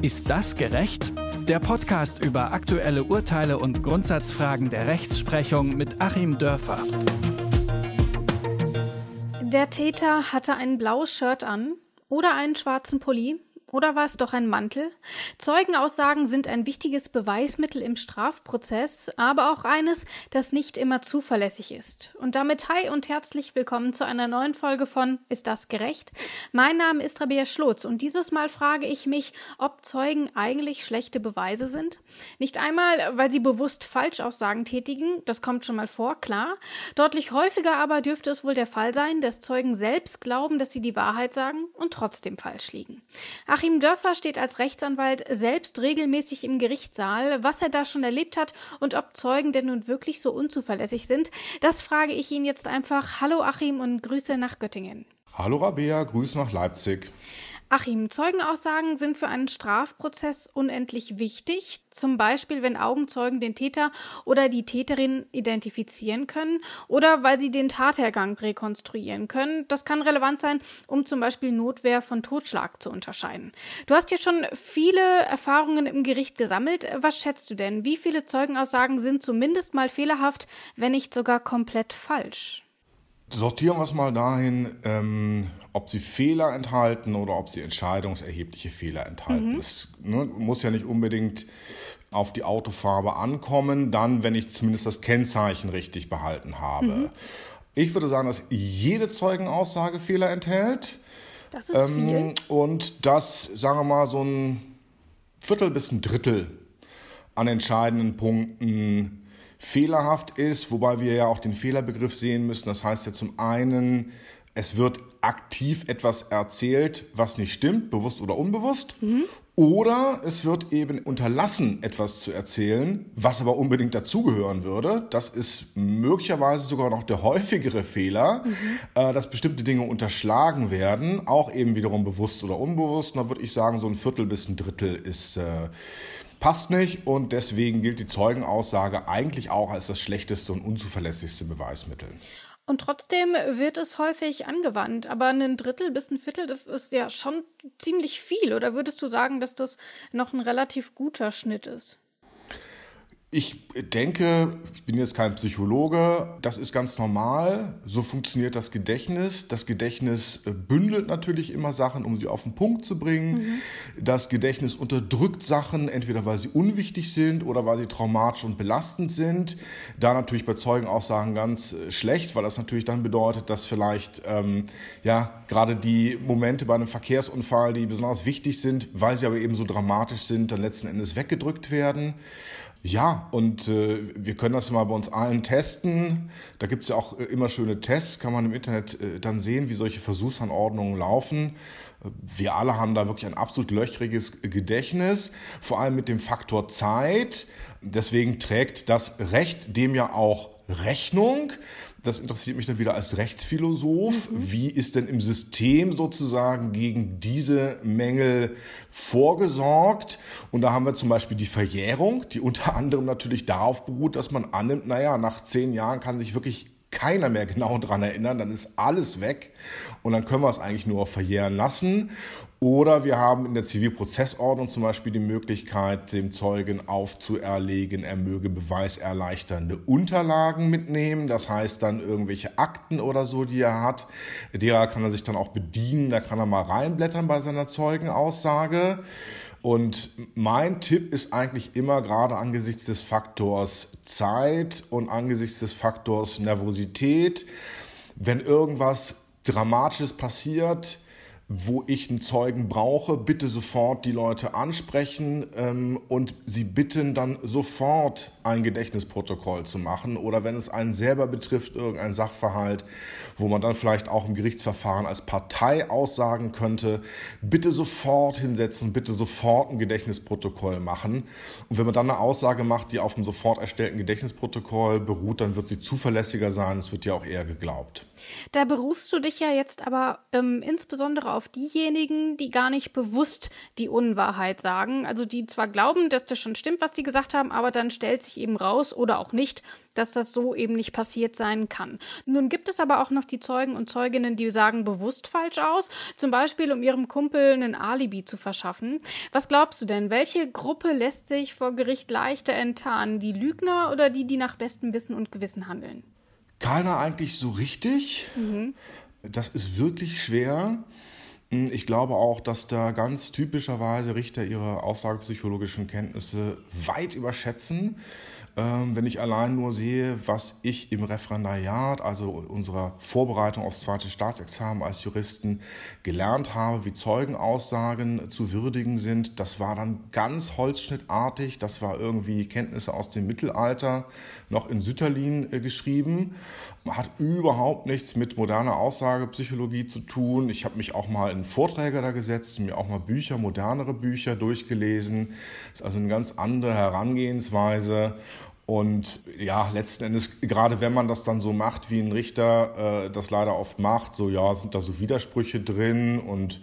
Ist das gerecht? Der Podcast über aktuelle Urteile und Grundsatzfragen der Rechtsprechung mit Achim Dörfer. Der Täter hatte ein blaues Shirt an oder einen schwarzen Pulli oder war es doch ein Mantel? Zeugenaussagen sind ein wichtiges Beweismittel im Strafprozess, aber auch eines, das nicht immer zuverlässig ist. Und damit hi und herzlich willkommen zu einer neuen Folge von Ist das gerecht? Mein Name ist Rabea Schlotz und dieses Mal frage ich mich, ob Zeugen eigentlich schlechte Beweise sind. Nicht einmal, weil sie bewusst Falschaussagen tätigen, das kommt schon mal vor, klar. Deutlich häufiger aber dürfte es wohl der Fall sein, dass Zeugen selbst glauben, dass sie die Wahrheit sagen und trotzdem falsch liegen. Achim Dörfer steht als Rechtsanwalt selbst regelmäßig im Gerichtssaal. Was er da schon erlebt hat und ob Zeugen denn nun wirklich so unzuverlässig sind, das frage ich ihn jetzt einfach. Hallo Achim und Grüße nach Göttingen. Hallo Rabea, Grüße nach Leipzig. Achim, Zeugenaussagen sind für einen Strafprozess unendlich wichtig, zum Beispiel wenn Augenzeugen den Täter oder die Täterin identifizieren können oder weil sie den Tathergang rekonstruieren können. Das kann relevant sein, um zum Beispiel Notwehr von Totschlag zu unterscheiden. Du hast ja schon viele Erfahrungen im Gericht gesammelt. Was schätzt du denn? Wie viele Zeugenaussagen sind zumindest mal fehlerhaft, wenn nicht sogar komplett falsch? Sortieren wir es mal dahin, ähm, ob sie Fehler enthalten oder ob sie entscheidungserhebliche Fehler enthalten. Mhm. Es ne, muss ja nicht unbedingt auf die Autofarbe ankommen, dann, wenn ich zumindest das Kennzeichen richtig behalten habe. Mhm. Ich würde sagen, dass jede Zeugenaussage Fehler enthält. Das ist ähm, viel. Und dass, sagen wir mal, so ein Viertel bis ein Drittel an entscheidenden Punkten fehlerhaft ist, wobei wir ja auch den Fehlerbegriff sehen müssen. Das heißt ja zum einen, es wird aktiv etwas erzählt, was nicht stimmt, bewusst oder unbewusst. Mhm. Oder es wird eben unterlassen, etwas zu erzählen, was aber unbedingt dazugehören würde. Das ist möglicherweise sogar noch der häufigere Fehler, mhm. äh, dass bestimmte Dinge unterschlagen werden, auch eben wiederum bewusst oder unbewusst. Und da würde ich sagen, so ein Viertel bis ein Drittel ist äh, passt nicht und deswegen gilt die Zeugenaussage eigentlich auch als das schlechteste und unzuverlässigste Beweismittel. Und trotzdem wird es häufig angewandt. Aber ein Drittel bis ein Viertel, das ist ja schon ziemlich viel. Oder würdest du sagen, dass das noch ein relativ guter Schnitt ist? Ich denke, ich bin jetzt kein Psychologe, das ist ganz normal. So funktioniert das Gedächtnis. Das Gedächtnis äh, bündelt natürlich immer Sachen, um sie auf den Punkt zu bringen. Mhm. Das Gedächtnis unterdrückt Sachen, entweder weil sie unwichtig sind oder weil sie traumatisch und belastend sind. Da natürlich bei Zeugenaussagen ganz äh, schlecht, weil das natürlich dann bedeutet, dass vielleicht ähm, ja gerade die Momente bei einem Verkehrsunfall, die besonders wichtig sind, weil sie aber eben so dramatisch sind, dann letzten Endes weggedrückt werden. Ja, und äh, wir können das mal bei uns allen testen. Da gibt es ja auch äh, immer schöne Tests, kann man im Internet äh, dann sehen, wie solche Versuchsanordnungen laufen. Wir alle haben da wirklich ein absolut löchriges Gedächtnis, vor allem mit dem Faktor Zeit. Deswegen trägt das Recht dem ja auch Rechnung. Das interessiert mich dann wieder als Rechtsphilosoph. Mhm. Wie ist denn im System sozusagen gegen diese Mängel vorgesorgt? Und da haben wir zum Beispiel die Verjährung, die unter anderem natürlich darauf beruht, dass man annimmt, naja, nach zehn Jahren kann sich wirklich keiner mehr genau dran erinnern, dann ist alles weg und dann können wir es eigentlich nur verjähren lassen. Oder wir haben in der Zivilprozessordnung zum Beispiel die Möglichkeit, dem Zeugen aufzuerlegen, er möge beweiserleichternde Unterlagen mitnehmen. Das heißt dann irgendwelche Akten oder so, die er hat. Derer kann er sich dann auch bedienen, da kann er mal reinblättern bei seiner Zeugenaussage. Und mein Tipp ist eigentlich immer gerade angesichts des Faktors Zeit und angesichts des Faktors Nervosität, wenn irgendwas Dramatisches passiert, wo ich einen Zeugen brauche, bitte sofort die Leute ansprechen ähm, und sie bitten dann sofort ein Gedächtnisprotokoll zu machen oder wenn es einen selber betrifft, irgendein Sachverhalt, wo man dann vielleicht auch im Gerichtsverfahren als Partei aussagen könnte, bitte sofort hinsetzen, bitte sofort ein Gedächtnisprotokoll machen. Und wenn man dann eine Aussage macht, die auf dem sofort erstellten Gedächtnisprotokoll beruht, dann wird sie zuverlässiger sein, es wird ja auch eher geglaubt. Da berufst du dich ja jetzt aber ähm, insbesondere auf diejenigen, die gar nicht bewusst die Unwahrheit sagen. Also die zwar glauben, dass das schon stimmt, was sie gesagt haben, aber dann stellt sich eben raus oder auch nicht, dass das so eben nicht passiert sein kann. Nun gibt es aber auch noch die Zeugen und Zeuginnen, die sagen bewusst falsch aus, zum Beispiel um ihrem Kumpel einen Alibi zu verschaffen. Was glaubst du denn? Welche Gruppe lässt sich vor Gericht leichter enttarnen? Die Lügner oder die, die nach bestem Wissen und Gewissen handeln? Keiner eigentlich so richtig. Mhm. Das ist wirklich schwer. Ich glaube auch, dass da ganz typischerweise Richter ihre aussagepsychologischen Kenntnisse weit überschätzen. Ähm, wenn ich allein nur sehe, was ich im Referendariat, also unserer Vorbereitung aufs zweite Staatsexamen als Juristen gelernt habe, wie Zeugenaussagen zu würdigen sind, das war dann ganz holzschnittartig. Das war irgendwie Kenntnisse aus dem Mittelalter, noch in Sütterlin äh, geschrieben. Hat überhaupt nichts mit moderner Aussagepsychologie zu tun. Ich habe mich auch mal in Vorträge da gesetzt, mir auch mal Bücher, modernere Bücher durchgelesen. Das ist also eine ganz andere Herangehensweise. Und ja, letzten Endes, gerade wenn man das dann so macht, wie ein Richter äh, das leider oft macht, so ja, sind da so Widersprüche drin und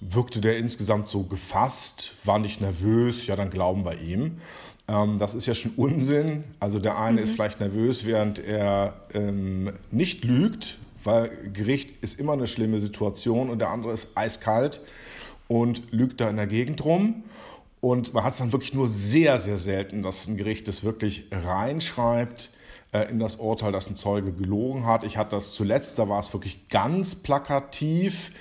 wirkte der insgesamt so gefasst, war nicht nervös, ja, dann glauben wir ihm. Ähm, das ist ja schon Unsinn. Also der eine mhm. ist vielleicht nervös, während er ähm, nicht lügt, weil Gericht ist immer eine schlimme Situation und der andere ist eiskalt und lügt da in der Gegend rum. Und man hat es dann wirklich nur sehr, sehr selten, dass ein Gericht das wirklich reinschreibt äh, in das Urteil, dass ein Zeuge gelogen hat. Ich hatte das zuletzt, da war es wirklich ganz plakativ.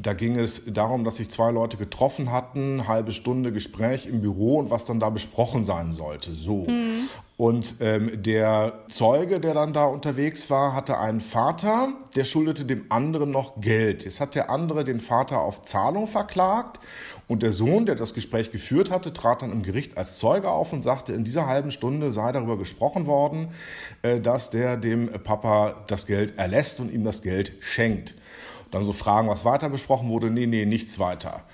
Da ging es darum, dass sich zwei Leute getroffen hatten, halbe Stunde Gespräch im Büro und was dann da besprochen sein sollte. So. Mhm. Und ähm, der Zeuge, der dann da unterwegs war, hatte einen Vater, der schuldete dem anderen noch Geld. Jetzt hat der andere den Vater auf Zahlung verklagt und der Sohn, der das Gespräch geführt hatte, trat dann im Gericht als Zeuge auf und sagte, in dieser halben Stunde sei darüber gesprochen worden, äh, dass der dem Papa das Geld erlässt und ihm das Geld schenkt. Dann so fragen, was weiter besprochen wurde. Nee, nee, nichts weiter.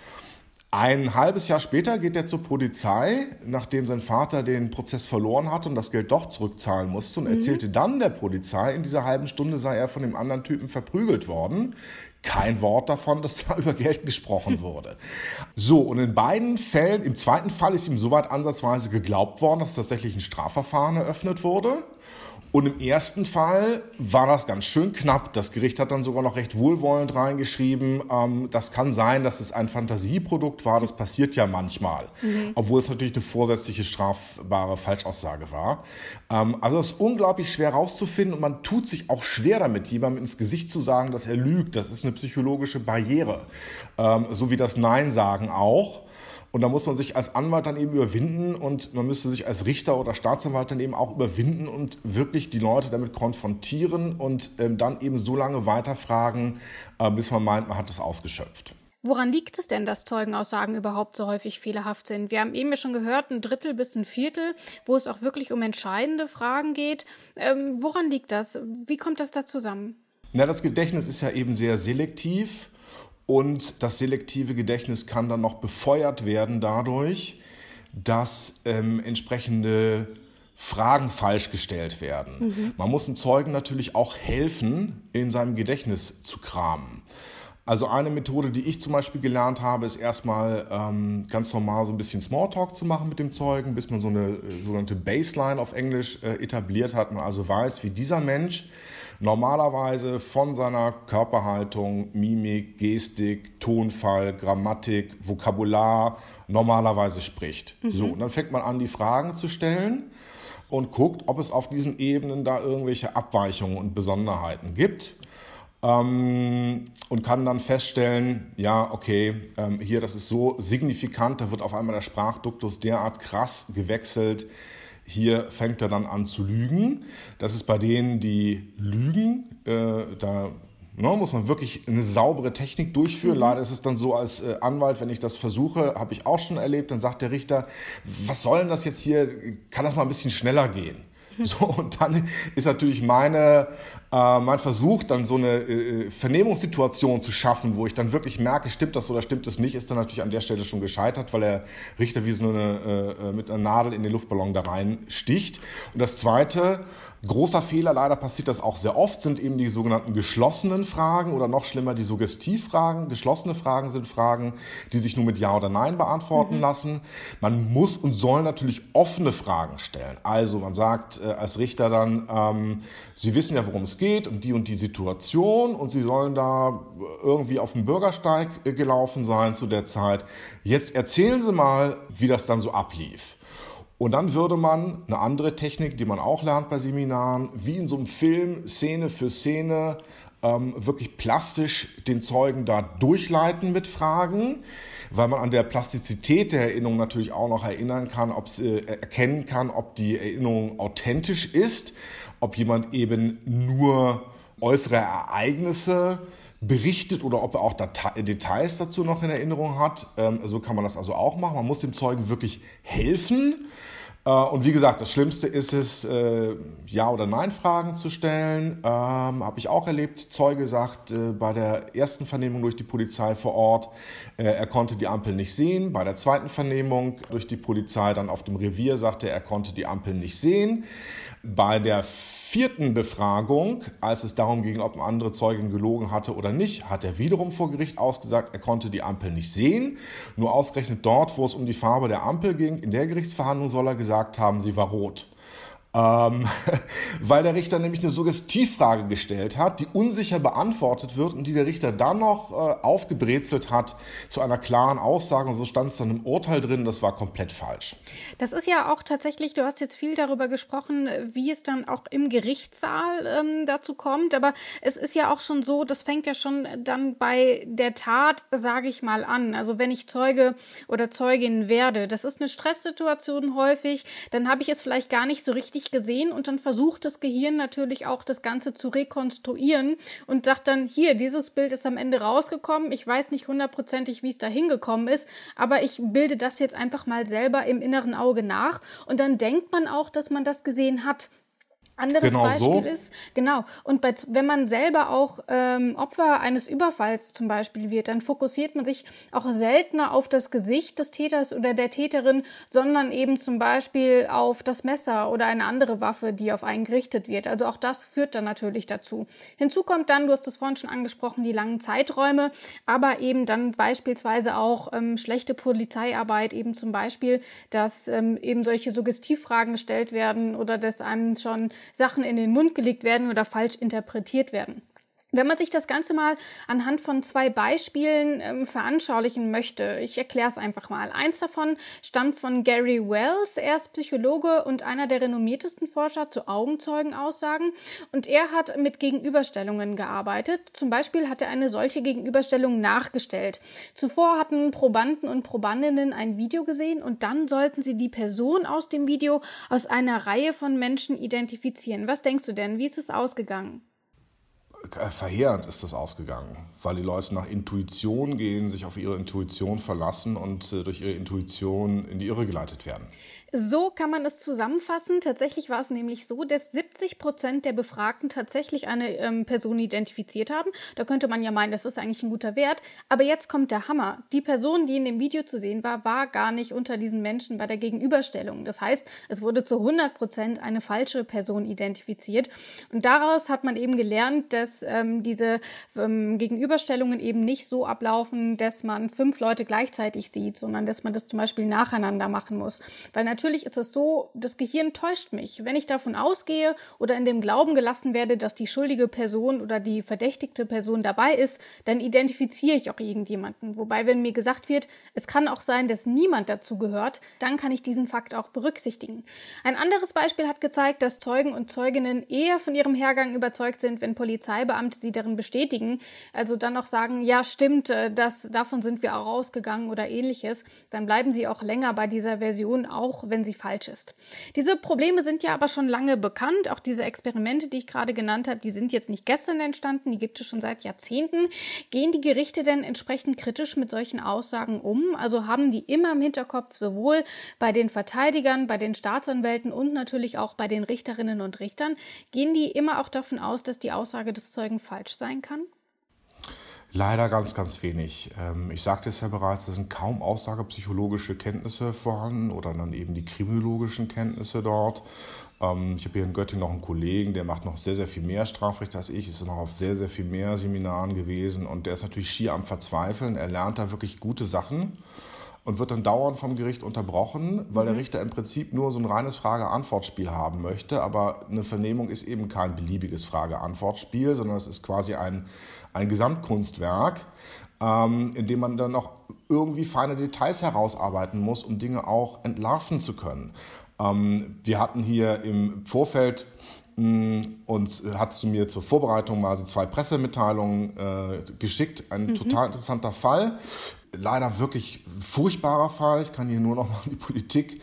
Ein halbes Jahr später geht er zur Polizei, nachdem sein Vater den Prozess verloren hatte und das Geld doch zurückzahlen musste und mhm. erzählte dann der Polizei, in dieser halben Stunde sei er von dem anderen Typen verprügelt worden. Kein Wort davon, dass da über Geld gesprochen wurde. So, und in beiden Fällen, im zweiten Fall ist ihm soweit ansatzweise geglaubt worden, dass tatsächlich ein Strafverfahren eröffnet wurde. Und im ersten Fall war das ganz schön knapp. Das Gericht hat dann sogar noch recht wohlwollend reingeschrieben, ähm, das kann sein, dass es ein Fantasieprodukt war. Das passiert ja manchmal. Mhm. Obwohl es natürlich eine vorsätzliche strafbare Falschaussage war. Ähm, also es ist unglaublich schwer rauszufinden und man tut sich auch schwer damit, jemandem ins Gesicht zu sagen, dass er lügt. Das ist eine psychologische Barriere. Ähm, so wie das Nein sagen auch. Und da muss man sich als Anwalt dann eben überwinden und man müsste sich als Richter oder Staatsanwalt dann eben auch überwinden und wirklich die Leute damit konfrontieren und ähm, dann eben so lange weiterfragen, äh, bis man meint, man hat es ausgeschöpft. Woran liegt es denn, dass Zeugenaussagen überhaupt so häufig fehlerhaft sind? Wir haben eben ja schon gehört, ein Drittel bis ein Viertel, wo es auch wirklich um entscheidende Fragen geht. Ähm, woran liegt das? Wie kommt das da zusammen? Na, das Gedächtnis ist ja eben sehr selektiv. Und das selektive Gedächtnis kann dann noch befeuert werden dadurch, dass ähm, entsprechende Fragen falsch gestellt werden. Mhm. Man muss dem Zeugen natürlich auch helfen, in seinem Gedächtnis zu kramen. Also eine Methode, die ich zum Beispiel gelernt habe, ist erstmal ähm, ganz normal so ein bisschen Smalltalk zu machen mit dem Zeugen, bis man so eine äh, sogenannte Baseline auf Englisch äh, etabliert hat. Man also weiß, wie dieser Mensch normalerweise von seiner Körperhaltung, Mimik, Gestik, Tonfall, Grammatik, Vokabular normalerweise spricht. Mhm. So, und dann fängt man an, die Fragen zu stellen und guckt, ob es auf diesen Ebenen da irgendwelche Abweichungen und Besonderheiten gibt. Ähm, und kann dann feststellen, ja, okay, ähm, hier, das ist so signifikant, da wird auf einmal der Sprachduktus derart krass gewechselt, hier fängt er dann an zu lügen. Das ist bei denen, die lügen, äh, da ne, muss man wirklich eine saubere Technik durchführen. Mhm. Leider ist es dann so als äh, Anwalt, wenn ich das versuche, habe ich auch schon erlebt, dann sagt der Richter, was soll denn das jetzt hier, kann das mal ein bisschen schneller gehen? So, und dann ist natürlich meine, äh, mein Versuch, dann so eine äh, Vernehmungssituation zu schaffen, wo ich dann wirklich merke, stimmt das oder stimmt das nicht, ist dann natürlich an der Stelle schon gescheitert, weil der Richter wie so eine, äh, mit einer Nadel in den Luftballon da rein sticht. Und das Zweite, Großer Fehler, leider passiert das auch sehr oft, sind eben die sogenannten geschlossenen Fragen oder noch schlimmer die Suggestivfragen. Geschlossene Fragen sind Fragen, die sich nur mit Ja oder Nein beantworten mhm. lassen. Man muss und soll natürlich offene Fragen stellen. Also man sagt äh, als Richter dann, ähm, Sie wissen ja, worum es geht, um die und die Situation und Sie sollen da irgendwie auf dem Bürgersteig äh, gelaufen sein zu der Zeit. Jetzt erzählen Sie mal, wie das dann so ablief. Und dann würde man eine andere Technik, die man auch lernt bei Seminaren, wie in so einem Film, Szene für Szene, ähm, wirklich plastisch den Zeugen da durchleiten mit Fragen, weil man an der Plastizität der Erinnerung natürlich auch noch erinnern kann, ob äh, erkennen kann, ob die Erinnerung authentisch ist, ob jemand eben nur äußere Ereignisse berichtet oder ob er auch Date Details dazu noch in Erinnerung hat. Ähm, so kann man das also auch machen. Man muss dem Zeugen wirklich helfen und wie gesagt, das Schlimmste ist es, äh, Ja- oder Nein-Fragen zu stellen. Ähm, Habe ich auch erlebt. Zeuge sagt äh, bei der ersten Vernehmung durch die Polizei vor Ort, äh, er konnte die Ampel nicht sehen. Bei der zweiten Vernehmung durch die Polizei dann auf dem Revier sagte er, er konnte die Ampel nicht sehen. Bei der vierten Befragung, als es darum ging, ob eine andere Zeugin gelogen hatte oder nicht, hat er wiederum vor Gericht ausgesagt, er konnte die Ampel nicht sehen. Nur ausgerechnet dort, wo es um die Farbe der Ampel ging, in der Gerichtsverhandlung soll er gesagt haben, sie war rot. Ähm, weil der Richter nämlich eine Suggestivfrage gestellt hat, die unsicher beantwortet wird und die der Richter dann noch äh, aufgebrezelt hat zu einer klaren Aussage. Und so stand es dann im Urteil drin, das war komplett falsch. Das ist ja auch tatsächlich, du hast jetzt viel darüber gesprochen, wie es dann auch im Gerichtssaal ähm, dazu kommt. Aber es ist ja auch schon so, das fängt ja schon dann bei der Tat, sage ich mal, an. Also wenn ich Zeuge oder Zeugin werde, das ist eine Stresssituation häufig, dann habe ich es vielleicht gar nicht so richtig nicht gesehen und dann versucht das Gehirn natürlich auch das Ganze zu rekonstruieren und sagt dann, hier, dieses Bild ist am Ende rausgekommen. Ich weiß nicht hundertprozentig, wie es da hingekommen ist, aber ich bilde das jetzt einfach mal selber im inneren Auge nach und dann denkt man auch, dass man das gesehen hat. Anderes genau Beispiel so. ist, genau, und bei, wenn man selber auch ähm, Opfer eines Überfalls zum Beispiel wird, dann fokussiert man sich auch seltener auf das Gesicht des Täters oder der Täterin, sondern eben zum Beispiel auf das Messer oder eine andere Waffe, die auf einen gerichtet wird. Also auch das führt dann natürlich dazu. Hinzu kommt dann, du hast es vorhin schon angesprochen, die langen Zeiträume, aber eben dann beispielsweise auch ähm, schlechte Polizeiarbeit, eben zum Beispiel, dass ähm, eben solche Suggestivfragen gestellt werden oder dass einem schon Sachen in den Mund gelegt werden oder falsch interpretiert werden. Wenn man sich das Ganze mal anhand von zwei Beispielen ähm, veranschaulichen möchte, ich erkläre es einfach mal. Eins davon stammt von Gary Wells. Er ist Psychologe und einer der renommiertesten Forscher zu Augenzeugenaussagen. Und er hat mit Gegenüberstellungen gearbeitet. Zum Beispiel hat er eine solche Gegenüberstellung nachgestellt. Zuvor hatten Probanden und Probandinnen ein Video gesehen und dann sollten sie die Person aus dem Video aus einer Reihe von Menschen identifizieren. Was denkst du denn? Wie ist es ausgegangen? Äh, verheerend ist das ausgegangen, weil die Leute nach Intuition gehen, sich auf ihre Intuition verlassen und äh, durch ihre Intuition in die Irre geleitet werden. So kann man es zusammenfassen. Tatsächlich war es nämlich so, dass 70 Prozent der Befragten tatsächlich eine ähm, Person identifiziert haben. Da könnte man ja meinen, das ist eigentlich ein guter Wert. Aber jetzt kommt der Hammer. Die Person, die in dem Video zu sehen war, war gar nicht unter diesen Menschen bei der Gegenüberstellung. Das heißt, es wurde zu 100 Prozent eine falsche Person identifiziert. Und daraus hat man eben gelernt, dass ähm, diese ähm, Gegenüberstellungen eben nicht so ablaufen, dass man fünf Leute gleichzeitig sieht, sondern dass man das zum Beispiel nacheinander machen muss. Weil natürlich ist es so, das Gehirn täuscht mich. Wenn ich davon ausgehe oder in dem Glauben gelassen werde, dass die schuldige Person oder die verdächtigte Person dabei ist, dann identifiziere ich auch irgendjemanden. Wobei, wenn mir gesagt wird, es kann auch sein, dass niemand dazu gehört, dann kann ich diesen Fakt auch berücksichtigen. Ein anderes Beispiel hat gezeigt, dass Zeugen und Zeuginnen eher von ihrem Hergang überzeugt sind, wenn Polizeibeamte sie darin bestätigen, also dann noch sagen, ja, stimmt, äh, das, davon sind wir auch ausgegangen oder ähnliches, dann bleiben sie auch länger bei dieser Version, auch wenn sie falsch ist. Diese Probleme sind ja aber schon lange bekannt. Auch diese Experimente, die ich gerade genannt habe, die sind jetzt nicht gestern entstanden, die gibt es schon seit Jahrzehnten. Gehen die Gerichte denn entsprechend kritisch mit solchen Aussagen um? Also haben die immer im Hinterkopf sowohl bei den Verteidigern, bei den Staatsanwälten und natürlich auch bei den Richterinnen und Richtern, gehen die immer auch davon aus, dass die Aussage des Zeugen falsch sein kann? Leider ganz, ganz wenig. Ähm, ich sagte es ja bereits, es sind kaum aussagepsychologische Kenntnisse vorhanden oder dann eben die kriminologischen Kenntnisse dort. Ähm, ich habe hier in Göttingen noch einen Kollegen, der macht noch sehr, sehr viel mehr Strafrecht als ich, ist noch auf sehr, sehr viel mehr Seminaren gewesen und der ist natürlich schier am Verzweifeln. Er lernt da wirklich gute Sachen und wird dann dauernd vom Gericht unterbrochen, weil der mhm. Richter im Prinzip nur so ein reines Frage-Antwort-Spiel haben möchte. Aber eine Vernehmung ist eben kein beliebiges Frage-Antwort-Spiel, sondern es ist quasi ein ein Gesamtkunstwerk, ähm, in dem man dann noch irgendwie feine Details herausarbeiten muss, um Dinge auch entlarven zu können. Ähm, wir hatten hier im Vorfeld mm, uns hat zu mir zur Vorbereitung mal so zwei Pressemitteilungen äh, geschickt. Ein mhm. total interessanter Fall. Leider wirklich furchtbarer Fall. Ich kann hier nur noch mal die Politik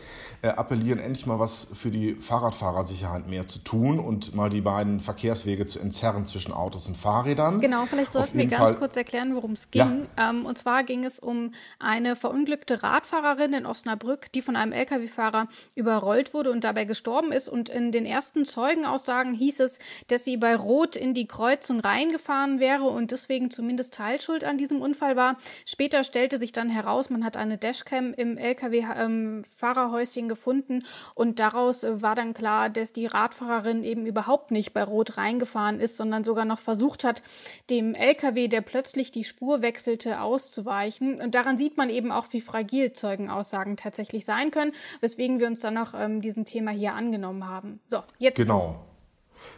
appellieren, endlich mal was für die Fahrradfahrersicherheit mehr zu tun und mal die beiden Verkehrswege zu entzerren zwischen Autos und Fahrrädern. Genau, vielleicht sollten wir ganz Fall, kurz erklären, worum es ging. Ja. Ähm, und zwar ging es um eine verunglückte Radfahrerin in Osnabrück, die von einem Lkw-Fahrer überrollt wurde und dabei gestorben ist. Und in den ersten Zeugenaussagen hieß es, dass sie bei Rot in die Kreuzung reingefahren wäre und deswegen zumindest Teilschuld an diesem Unfall war. Später stellte sich dann heraus, man hat eine Dashcam im Lkw-Fahrerhäuschen ähm, gefunden und daraus äh, war dann klar, dass die Radfahrerin eben überhaupt nicht bei Rot reingefahren ist, sondern sogar noch versucht hat, dem LKW, der plötzlich die Spur wechselte, auszuweichen. Und daran sieht man eben auch, wie fragil Zeugenaussagen tatsächlich sein können, weswegen wir uns dann noch ähm, diesem Thema hier angenommen haben. So, jetzt. Genau.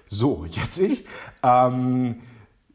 So, jetzt ich. ähm,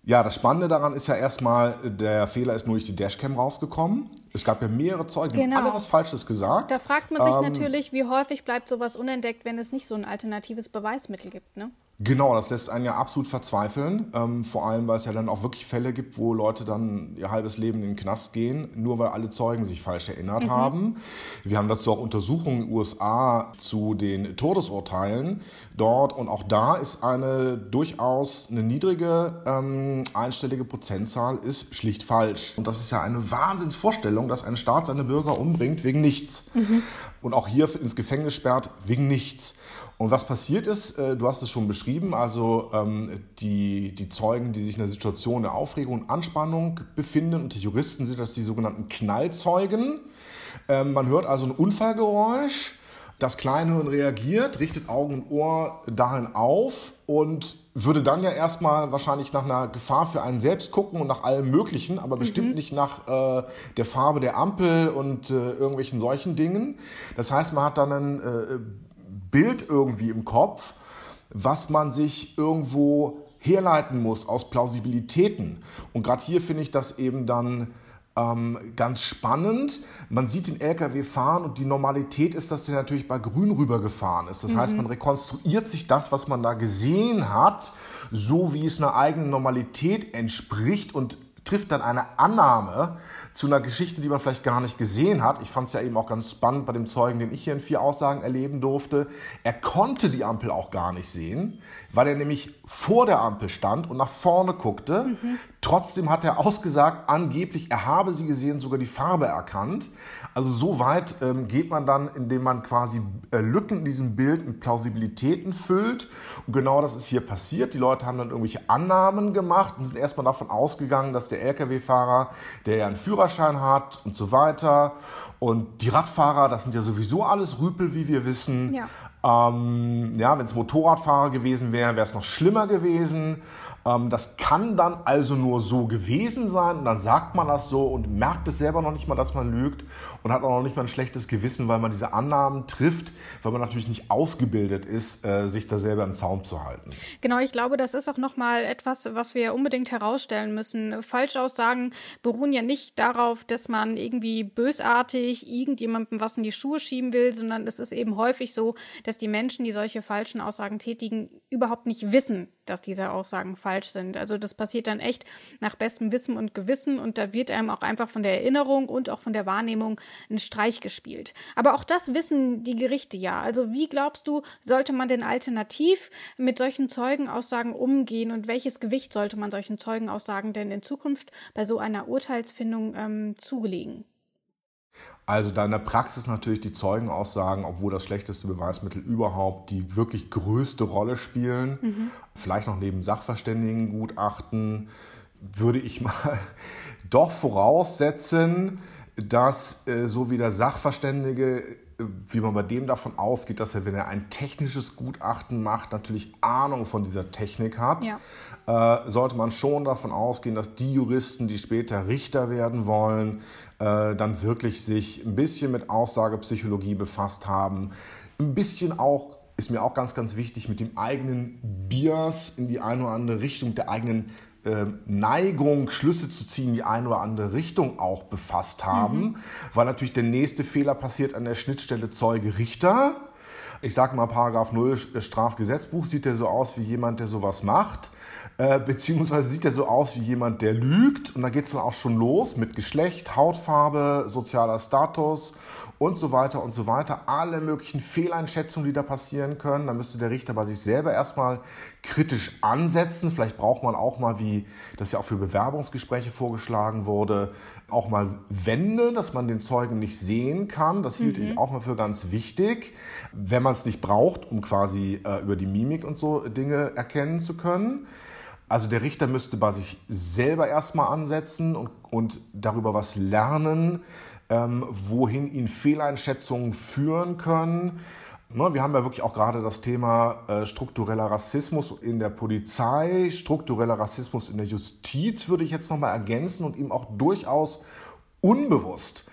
ja, das Spannende daran ist ja erstmal, der Fehler ist nur durch die Dashcam rausgekommen. Es gab ja mehrere Zeugen, die genau. haben alle was Falsches gesagt. Da fragt man sich ähm, natürlich, wie häufig bleibt sowas unentdeckt, wenn es nicht so ein alternatives Beweismittel gibt, ne? Genau, das lässt einen ja absolut verzweifeln. Ähm, vor allem, weil es ja dann auch wirklich Fälle gibt, wo Leute dann ihr halbes Leben in den Knast gehen, nur weil alle Zeugen sich falsch erinnert mhm. haben. Wir haben dazu auch Untersuchungen in den USA zu den Todesurteilen dort. Und auch da ist eine durchaus eine niedrige ähm, einstellige Prozentzahl ist schlicht falsch. Und das ist ja eine Wahnsinnsvorstellung, dass ein Staat seine Bürger umbringt wegen nichts. Mhm. Und auch hier ins Gefängnis sperrt wegen nichts. Und was passiert ist, äh, du hast es schon beschrieben, also ähm, die, die Zeugen, die sich in einer Situation der Aufregung und Anspannung befinden, und die Juristen sind das die sogenannten Knallzeugen. Ähm, man hört also ein Unfallgeräusch, das Kleinhirn reagiert, richtet Augen und Ohr dahin auf und würde dann ja erstmal wahrscheinlich nach einer Gefahr für einen selbst gucken und nach allem Möglichen, aber bestimmt mhm. nicht nach äh, der Farbe der Ampel und äh, irgendwelchen solchen Dingen. Das heißt, man hat dann ein äh, Bild irgendwie im Kopf, was man sich irgendwo herleiten muss aus Plausibilitäten. Und gerade hier finde ich das eben dann ähm, ganz spannend. Man sieht den LKW fahren und die Normalität ist, dass der natürlich bei Grün rübergefahren ist. Das mhm. heißt, man rekonstruiert sich das, was man da gesehen hat, so wie es einer eigenen Normalität entspricht und trifft dann eine Annahme zu einer Geschichte, die man vielleicht gar nicht gesehen hat. Ich fand es ja eben auch ganz spannend bei dem Zeugen, den ich hier in vier Aussagen erleben durfte. Er konnte die Ampel auch gar nicht sehen, weil er nämlich vor der Ampel stand und nach vorne guckte. Mhm. Trotzdem hat er ausgesagt, angeblich, er habe sie gesehen, sogar die Farbe erkannt. Also so weit ähm, geht man dann, indem man quasi äh, Lücken in diesem Bild mit Plausibilitäten füllt. Und genau das ist hier passiert. Die Leute haben dann irgendwelche Annahmen gemacht und sind erstmal davon ausgegangen, dass der Lkw-Fahrer, der ja einen Führerschein hat und so weiter, und die Radfahrer, das sind ja sowieso alles Rüpel, wie wir wissen. Ja. Ähm, ja, wenn es Motorradfahrer gewesen wäre, wäre es noch schlimmer gewesen. Ähm, das kann dann also nur so gewesen sein und dann sagt man das so und merkt es selber noch nicht mal, dass man lügt und hat auch noch nicht mal ein schlechtes Gewissen, weil man diese Annahmen trifft, weil man natürlich nicht ausgebildet ist, äh, sich da selber im Zaum zu halten. Genau, ich glaube, das ist auch nochmal etwas, was wir unbedingt herausstellen müssen. Falschaussagen beruhen ja nicht darauf, dass man irgendwie bösartig irgendjemandem was in die Schuhe schieben will, sondern es ist eben häufig so, dass die Menschen, die solche falschen Aussagen tätigen, überhaupt nicht wissen, dass diese Aussagen falsch sind. Also das passiert dann echt nach bestem Wissen und Gewissen und da wird einem auch einfach von der Erinnerung und auch von der Wahrnehmung ein Streich gespielt. Aber auch das wissen die Gerichte ja. Also wie glaubst du, sollte man denn alternativ mit solchen Zeugenaussagen umgehen und welches Gewicht sollte man solchen Zeugenaussagen denn in Zukunft bei so einer Urteilsfindung ähm, zugelegen? Also da in der Praxis natürlich die Zeugenaussagen, obwohl das schlechteste Beweismittel überhaupt, die wirklich größte Rolle spielen. Mhm. Vielleicht noch neben Sachverständigengutachten, würde ich mal doch voraussetzen, dass äh, so wie der Sachverständige, wie man bei dem davon ausgeht, dass er, wenn er ein technisches Gutachten macht, natürlich Ahnung von dieser Technik hat, ja. äh, sollte man schon davon ausgehen, dass die Juristen, die später Richter werden wollen, äh, dann wirklich sich ein bisschen mit Aussagepsychologie befasst haben, ein bisschen auch ist mir auch ganz, ganz wichtig, mit dem eigenen Bias in die eine oder andere Richtung, der eigenen Neigung, Schlüsse zu ziehen, die eine oder andere Richtung auch befasst haben, mhm. weil natürlich der nächste Fehler passiert an der Schnittstelle Zeuge-Richter. Ich sage mal, Paragraph 0 Strafgesetzbuch sieht er so aus wie jemand, der sowas macht. Äh, beziehungsweise sieht er so aus wie jemand, der lügt. Und da geht es dann auch schon los mit Geschlecht, Hautfarbe, sozialer Status und so weiter und so weiter. Alle möglichen Fehleinschätzungen, die da passieren können. Da müsste der Richter bei sich selber erstmal kritisch ansetzen. Vielleicht braucht man auch mal, wie das ja auch für Bewerbungsgespräche vorgeschlagen wurde, auch mal Wände, dass man den Zeugen nicht sehen kann. Das hielt mhm. ich auch mal für ganz wichtig, wenn man es nicht braucht, um quasi äh, über die Mimik und so Dinge erkennen zu können. Also der Richter müsste bei sich selber erstmal ansetzen und, und darüber was lernen, ähm, wohin ihn Fehleinschätzungen führen können. Ne, wir haben ja wirklich auch gerade das Thema äh, struktureller Rassismus in der Polizei, struktureller Rassismus in der Justiz, würde ich jetzt nochmal ergänzen und ihm auch durchaus unbewusst.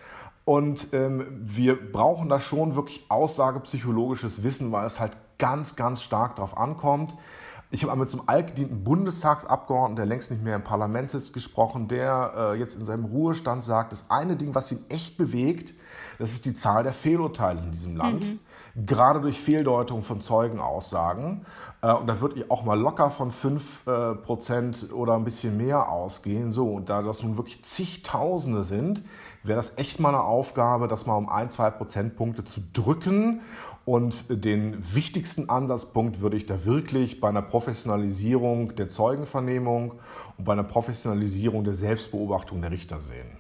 Und ähm, wir brauchen da schon wirklich aussagepsychologisches Wissen, weil es halt ganz, ganz stark darauf ankommt. Ich habe mit so einem altgedienten Bundestagsabgeordneten, der längst nicht mehr im Parlament sitzt, gesprochen, der äh, jetzt in seinem Ruhestand sagt, das eine Ding, was ihn echt bewegt, das ist die Zahl der Fehlurteile in diesem Land. Mhm. Gerade durch Fehldeutung von Zeugenaussagen. Äh, und da würde ich auch mal locker von 5% äh, oder ein bisschen mehr ausgehen. So, und da das nun wirklich zigtausende sind, wäre das echt mal eine Aufgabe, das mal um ein, zwei Prozentpunkte zu drücken und den wichtigsten Ansatzpunkt würde ich da wirklich bei einer Professionalisierung der Zeugenvernehmung und bei einer Professionalisierung der Selbstbeobachtung der Richter sehen.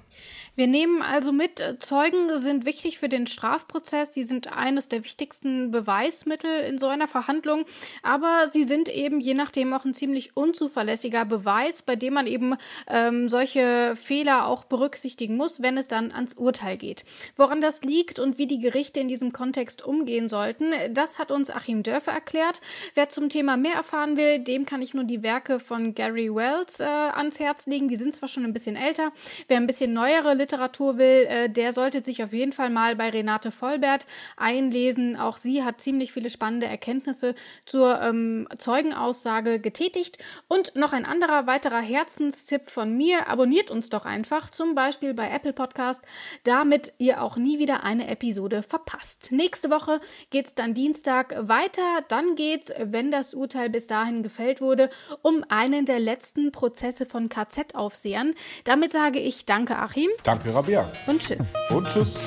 Wir nehmen also mit, äh, Zeugen sind wichtig für den Strafprozess. Sie sind eines der wichtigsten Beweismittel in so einer Verhandlung. Aber sie sind eben je nachdem auch ein ziemlich unzuverlässiger Beweis, bei dem man eben ähm, solche Fehler auch berücksichtigen muss, wenn es dann ans Urteil geht. Woran das liegt und wie die Gerichte in diesem Kontext umgehen sollten, das hat uns Achim Dörfer erklärt. Wer zum Thema mehr erfahren will, dem kann ich nur die Werke von Gary Wells äh, ans Herz legen. Die sind zwar schon ein bisschen älter. Wer ein bisschen neuere Literatur will, äh, der sollte sich auf jeden Fall mal bei Renate Vollbert einlesen. Auch sie hat ziemlich viele spannende Erkenntnisse zur ähm, Zeugenaussage getätigt. Und noch ein anderer weiterer Herzenstipp von mir. Abonniert uns doch einfach, zum Beispiel bei Apple Podcast, damit ihr auch nie wieder eine Episode verpasst. Nächste Woche geht's dann Dienstag weiter. Dann geht's, wenn das Urteil bis dahin gefällt wurde, um einen der letzten Prozesse von KZ-Aufsehern. Damit sage ich Danke, Achim. Danke. Rabia. Und tschüss. Und tschüss.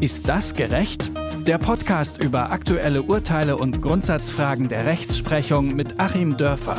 Ist das gerecht? Der Podcast über aktuelle Urteile und Grundsatzfragen der Rechtsprechung mit Achim Dörfer.